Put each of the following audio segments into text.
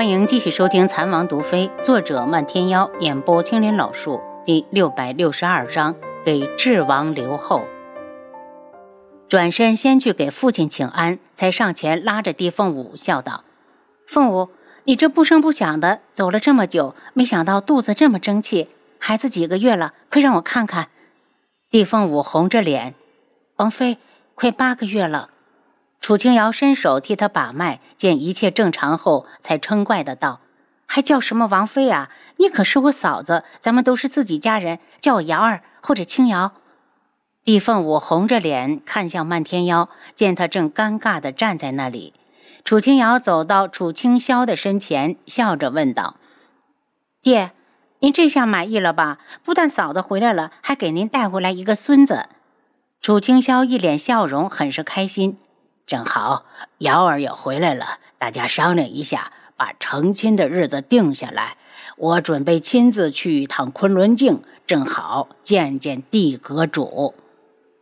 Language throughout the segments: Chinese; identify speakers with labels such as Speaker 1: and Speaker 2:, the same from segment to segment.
Speaker 1: 欢迎继续收听《残王毒妃》，作者漫天妖，演播青莲老树，第六百六十二章，给智王留后。转身先去给父亲请安，才上前拉着帝凤舞笑道：“凤舞，你这不声不响的走了这么久，没想到肚子这么争气。孩子几个月了？快让我看看。”帝凤舞红着脸：“王妃，快八个月了。”楚清瑶伸手替他把脉，见一切正常后，才嗔怪的道：“还叫什么王妃啊？你可是我嫂子，咱们都是自己家人，叫我瑶儿或者青瑶。”帝凤舞红着脸看向漫天妖，见他正尴尬的站在那里，楚清瑶走到楚清霄的身前，笑着问道：“爹，您这下满意了吧？不但嫂子回来了，还给您带回来一个孙子。”楚清霄一脸笑容，很是开心。
Speaker 2: 正好瑶儿也回来了，大家商量一下，把成亲的日子定下来。我准备亲自去一趟昆仑镜，正好见见地阁主。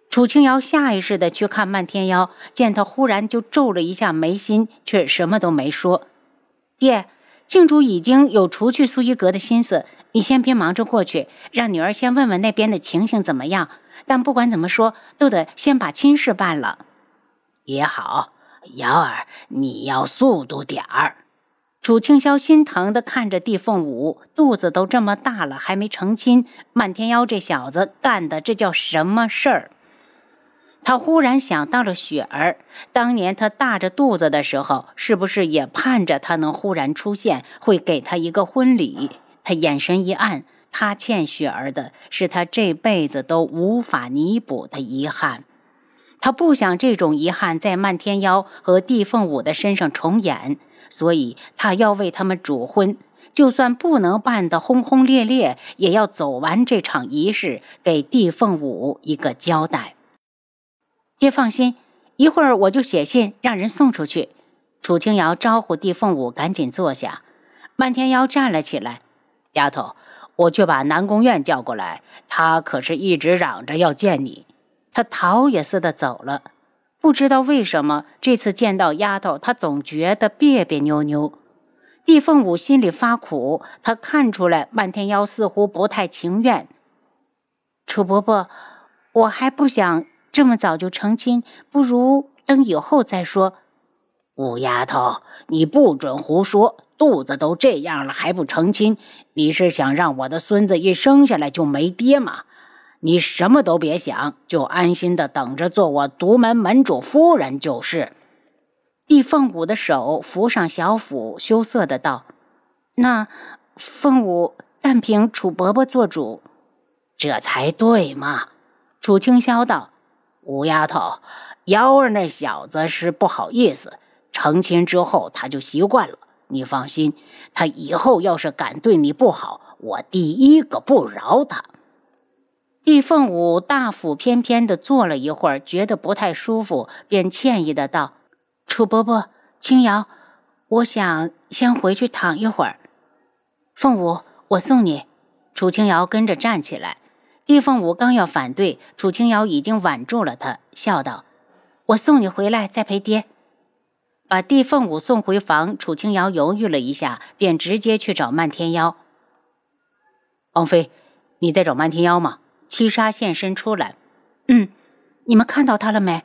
Speaker 1: 楚清瑶下意识的去看漫天妖，见他忽然就皱了一下眉心，却什么都没说。爹，镜主已经有除去苏一阁的心思，你先别忙着过去，让女儿先问问那边的情形怎么样。但不管怎么说，都得先把亲事办了。
Speaker 2: 也好，瑶儿，你要速度点儿。
Speaker 1: 楚清霄心疼的看着地凤舞，肚子都这么大了，还没成亲。漫天妖这小子干的这叫什么事儿？他忽然想到了雪儿，当年他大着肚子的时候，是不是也盼着他能忽然出现，会给他一个婚礼？他眼神一暗，他欠雪儿的是他这辈子都无法弥补的遗憾。他不想这种遗憾在漫天妖和帝凤舞的身上重演，所以他要为他们主婚，就算不能办得轰轰烈烈，也要走完这场仪式，给帝凤舞一个交代。爹放心，一会儿我就写信让人送出去。楚清瑶招呼帝凤舞赶紧坐下。漫天妖站了起来：“
Speaker 2: 丫头，我去把南宫苑叫过来，他可是一直嚷着要见你。”
Speaker 1: 他逃也似的走了，不知道为什么这次见到丫头，他总觉得别别扭扭。易凤舞心里发苦，他看出来漫天妖似乎不太情愿。楚伯伯，我还不想这么早就成亲，不如等以后再说。
Speaker 2: 五丫头，你不准胡说！肚子都这样了还不成亲？你是想让我的孙子一生下来就没爹吗？你什么都别想，就安心的等着做我独门门主夫人就是。
Speaker 1: 帝凤舞的手扶上小腹，羞涩的道：“那凤舞但凭楚伯伯做主，
Speaker 2: 这才对嘛。”楚清霄道：“五丫头，瑶儿那小子是不好意思，成亲之后他就习惯了。你放心，他以后要是敢对你不好，我第一个不饶他。”
Speaker 1: 帝凤舞大腹翩翩地坐了一会儿，觉得不太舒服，便歉意的道：“楚伯伯，青瑶，我想先回去躺一会儿。”凤舞，我送你。楚青瑶跟着站起来。帝凤舞刚要反对，楚青瑶已经挽住了他，笑道：“我送你回来再陪爹。”把帝凤舞送回房，楚青瑶犹豫了一下，便直接去找漫天妖。
Speaker 2: 王妃，你在找漫天妖吗？
Speaker 1: 七杀现身出来，嗯，你们看到他了没？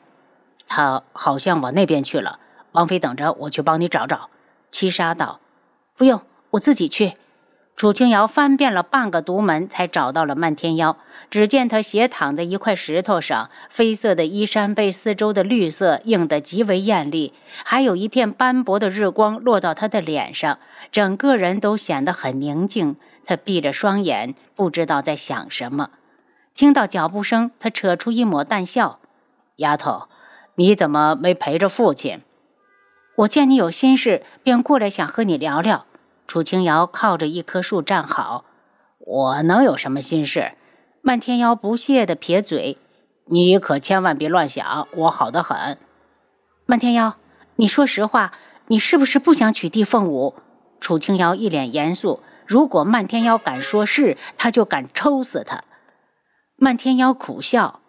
Speaker 2: 他好像往那边去了。王妃等着，我去帮你找找。
Speaker 1: 七杀道：“不用，我自己去。”楚清瑶翻遍了半个独门，才找到了漫天妖。只见他斜躺在一块石头上，绯色的衣衫被四周的绿色映得极为艳丽，还有一片斑驳的日光落到他的脸上，整个人都显得很宁静。他闭着双眼，不知道在想什么。听到脚步声，他扯出一抹淡笑：“
Speaker 2: 丫头，你怎么没陪着父亲？
Speaker 1: 我见你有心事，便过来想和你聊聊。”楚清瑶靠着一棵树站好：“
Speaker 2: 我能有什么心事？”
Speaker 1: 漫天妖不屑地撇嘴：“
Speaker 2: 你可千万别乱想，我好得很。”
Speaker 1: 漫天妖，你说实话，你是不是不想娶帝凤舞？楚清瑶一脸严肃：“如果漫天妖敢说是，他就敢抽死他。”
Speaker 2: 漫天妖苦笑：“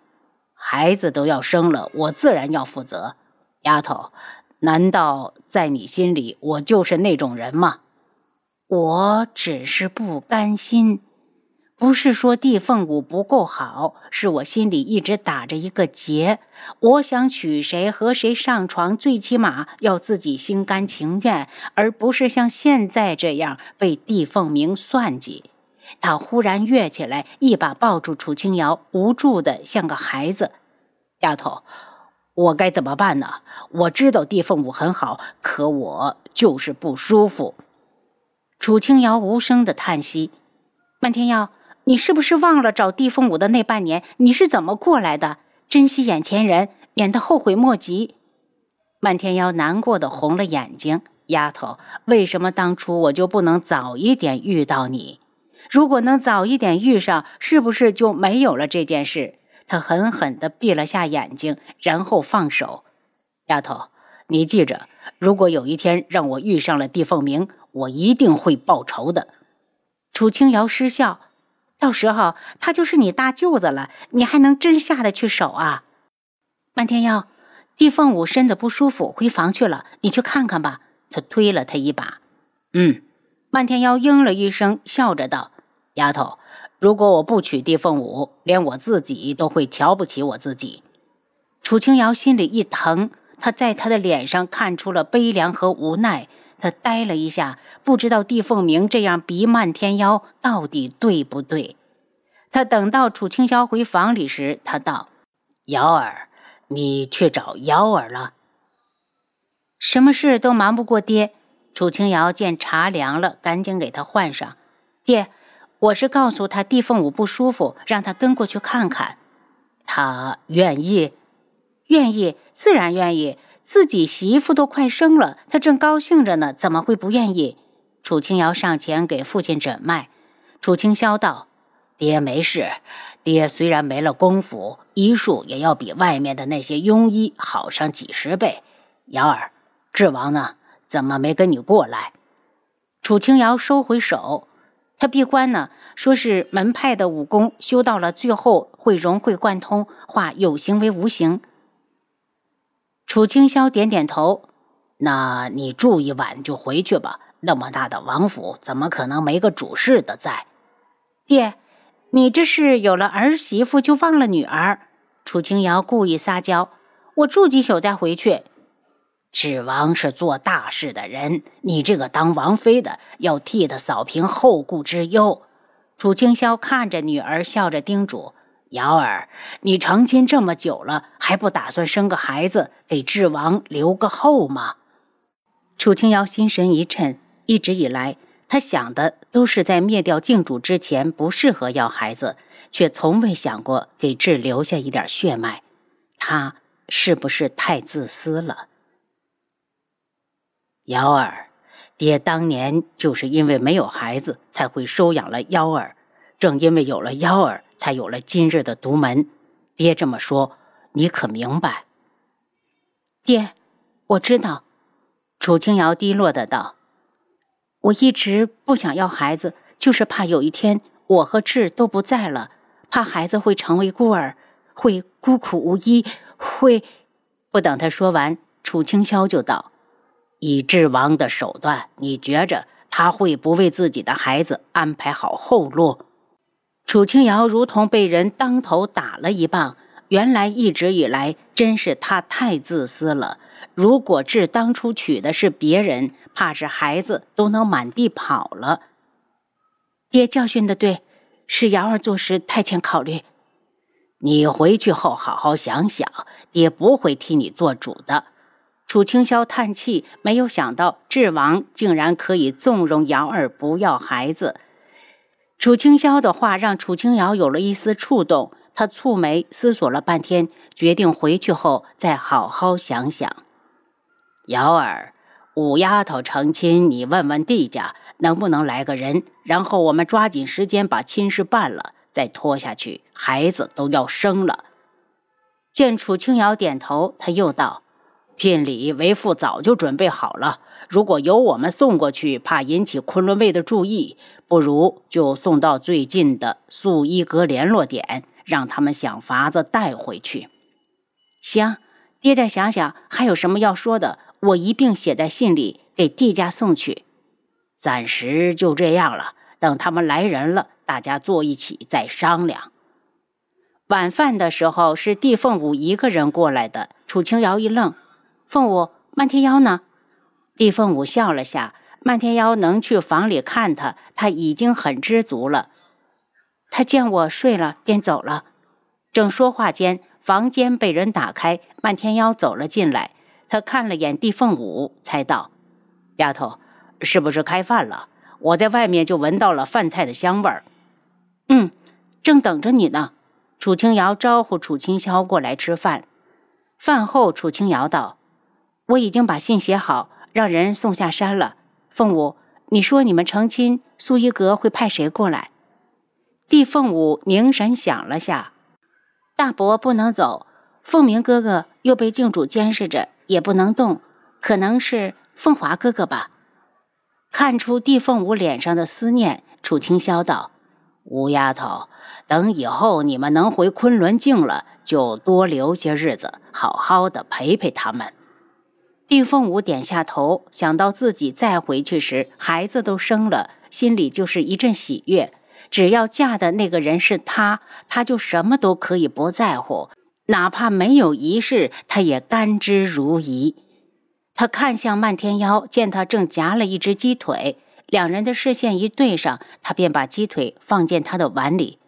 Speaker 2: 孩子都要生了，我自然要负责。丫头，难道在你心里我就是那种人吗？”
Speaker 1: 我只是不甘心。不是说地凤舞不够好，是我心里一直打着一个结。我想娶谁和谁上床，最起码要自己心甘情愿，而不是像现在这样被地凤鸣算计。他忽然跃起来，一把抱住楚清瑶，无助的像个孩子。丫头，我该怎么办呢？我知道地凤舞很好，可我就是不舒服。楚清瑶无声的叹息。
Speaker 2: 漫天妖。你是不是忘了找地凤舞的那半年你是怎么过来的？珍惜眼前人，免得后悔莫及。
Speaker 1: 漫天妖难过的红了眼睛。丫头，为什么当初我就不能早一点遇到你？如果能早一点遇上，是不是就没有了这件事？他狠狠地闭了下眼睛，然后放手。丫头，你记着，如果有一天让我遇上了地凤鸣，我一定会报仇的。
Speaker 2: 楚清瑶失笑。到时候他就是你大舅子了，你还能真下得去手啊？漫天妖，地凤舞身子不舒服，回房去了，你去看看吧。他推了他一把。
Speaker 1: 嗯，漫天妖应了一声，笑着道：“丫头，如果我不娶地凤舞，连我自己都会瞧不起我自己。”
Speaker 2: 楚清瑶心里一疼，他在他的脸上看出了悲凉和无奈。他呆了一下，不知道地凤鸣这样逼漫天妖到底对不对。他等到楚清霄回房里时，他道：“
Speaker 1: 瑶儿，你去找瑶儿了。
Speaker 2: 什么事都瞒不过爹。”楚清瑶见茶凉了，赶紧给他换上。爹，我是告诉他地凤舞不舒服，让他跟过去看看。
Speaker 1: 他愿意？
Speaker 2: 愿意，自然愿意。自己媳妇都快生了，他正高兴着呢，怎么会不愿意？
Speaker 1: 楚清瑶上前给父亲诊脉。楚清霄道：“爹没事，爹虽然没了功夫，医术也要比外面的那些庸医好上几十倍。瑶儿，智王呢？怎么没跟你过来？”
Speaker 2: 楚清瑶收回手，他闭关呢，说是门派的武功修到了最后会融会贯通，化有形为无形。
Speaker 1: 楚清霄点点头，那你住一晚就回去吧。那么大的王府，怎么可能没个主事的在？
Speaker 2: 爹，你这是有了儿媳妇就忘了女儿？楚清瑶故意撒娇。我住几宿再回去。
Speaker 1: 智王是做大事的人，你这个当王妃的要替他扫平后顾之忧。楚清霄看着女儿，笑着叮嘱。瑶儿，你成亲这么久了，还不打算生个孩子给智王留个后吗？
Speaker 2: 楚清瑶心神一震，一直以来，她想的都是在灭掉靖主之前不适合要孩子，却从未想过给智留下一点血脉。他是不是太自私了？
Speaker 1: 瑶儿，爹当年就是因为没有孩子，才会收养了幺儿，正因为有了幺儿。才有了今日的独门，爹这么说，你可明白？
Speaker 2: 爹，我知道。
Speaker 1: 楚清瑶低落的道：“
Speaker 2: 我一直不想要孩子，就是怕有一天我和志都不在了，怕孩子会成为孤儿，会孤苦无依，会……”
Speaker 1: 不等他说完，楚清霄就道：“以智王的手段，你觉着他会不为自己的孩子安排好后路？”
Speaker 2: 楚清瑶如同被人当头打了一棒。原来一直以来，真是他太自私了。如果志当初娶的是别人，怕是孩子都能满地跑了。爹教训的对，是瑶儿做事太欠考虑。
Speaker 1: 你回去后好好想想，爹不会替你做主的。
Speaker 2: 楚清霄叹气，没有想到智王竟然可以纵容瑶儿不要孩子。楚清霄的话让楚清瑶有了一丝触动，他蹙眉思索了半天，决定回去后再好好想想。
Speaker 1: 瑶儿，五丫头成亲，你问问帝家能不能来个人，然后我们抓紧时间把亲事办了，再拖下去，孩子都要生了。
Speaker 2: 见楚清瑶点头，他又道。
Speaker 1: 聘礼为父早就准备好了，如果由我们送过去，怕引起昆仑卫的注意，不如就送到最近的素衣阁联络点，让他们想法子带回去。
Speaker 2: 行，爹再想想还有什么要说的，我一并写在信里给帝家送去。暂时就这样了。等他们来人了，大家坐一起再商量。
Speaker 1: 晚饭的时候是帝凤舞一个人过来的。楚清瑶一愣：“凤舞，漫天妖呢？”帝凤舞笑了下：“漫天妖能去房里看他，他已经很知足了。他见我睡了，便走了。”正说话间，房间被人打开，漫天妖走了进来。他看了眼帝凤舞，才道：“
Speaker 2: 丫头，是不是开饭了？我在外面就闻到了饭菜的香味儿。”“
Speaker 1: 嗯，正等着你呢。”楚清瑶招呼楚清霄过来吃饭。饭后，楚清瑶道：“我已经把信写好，让人送下山了。凤舞，你说你们成亲，苏一阁会派谁过来？”帝凤舞凝神想了下：“大伯不能走，凤鸣哥哥又被静主监视着。”也不能动，可能是凤华哥哥吧。看出帝凤舞脸上的思念，楚清霄道：“
Speaker 2: 吴丫头，等以后你们能回昆仑镜了，就多留些日子，好好的陪陪他们。”
Speaker 1: 帝凤舞点下头，想到自己再回去时，孩子都生了，心里就是一阵喜悦。只要嫁的那个人是他，他就什么都可以不在乎。哪怕没有仪式，他也甘之如饴。他看向漫天妖，见他正夹了一只鸡腿，两人的视线一对上，他便把鸡腿放进他的碗里。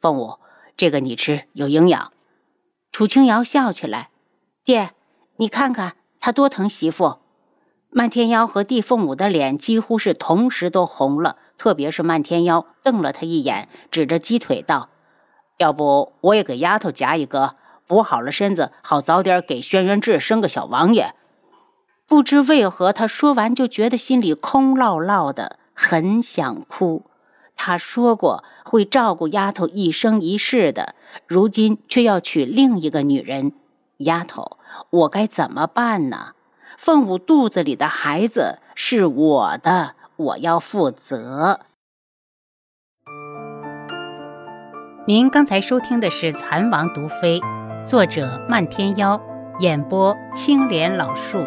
Speaker 2: 凤舞，这个你吃，有营养。
Speaker 1: 楚清瑶笑起来：“爹，你看看他多疼媳妇。”漫天妖和地凤舞的脸几乎是同时都红了，特别是漫天妖瞪了他一眼，指着鸡腿道：“
Speaker 2: 要不我也给丫头夹一个。”补好了身子，好早点给轩辕志生个小王爷。
Speaker 1: 不知为何，他说完就觉得心里空落落的，很想哭。他说过会照顾丫头一生一世的，如今却要娶另一个女人。丫头，我该怎么办呢？凤舞肚子里的孩子是我的，我要负责。
Speaker 3: 您刚才收听的是《蚕王毒妃》。作者：漫天妖，演播：青莲老树。